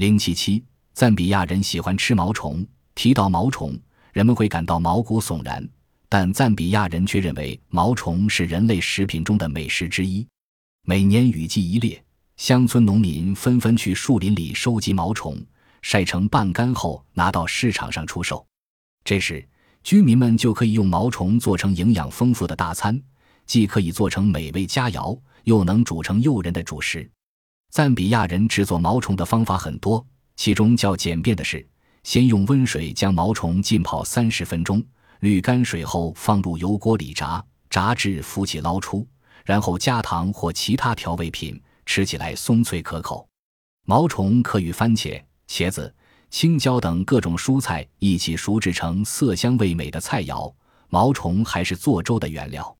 零七七，赞比亚人喜欢吃毛虫。提到毛虫，人们会感到毛骨悚然，但赞比亚人却认为毛虫是人类食品中的美食之一。每年雨季一列，乡村农民纷纷去树林里收集毛虫，晒成半干后拿到市场上出售。这时，居民们就可以用毛虫做成营养丰富的大餐，既可以做成美味佳肴，又能煮成诱人的主食。赞比亚人制作毛虫的方法很多，其中较简便的是，先用温水将毛虫浸泡三十分钟，滤干水后放入油锅里炸，炸至浮起捞出，然后加糖或其他调味品，吃起来松脆可口。毛虫可与番茄、茄子。青椒等各种蔬菜一起熟制成色香味美的菜肴，毛虫还是做粥的原料。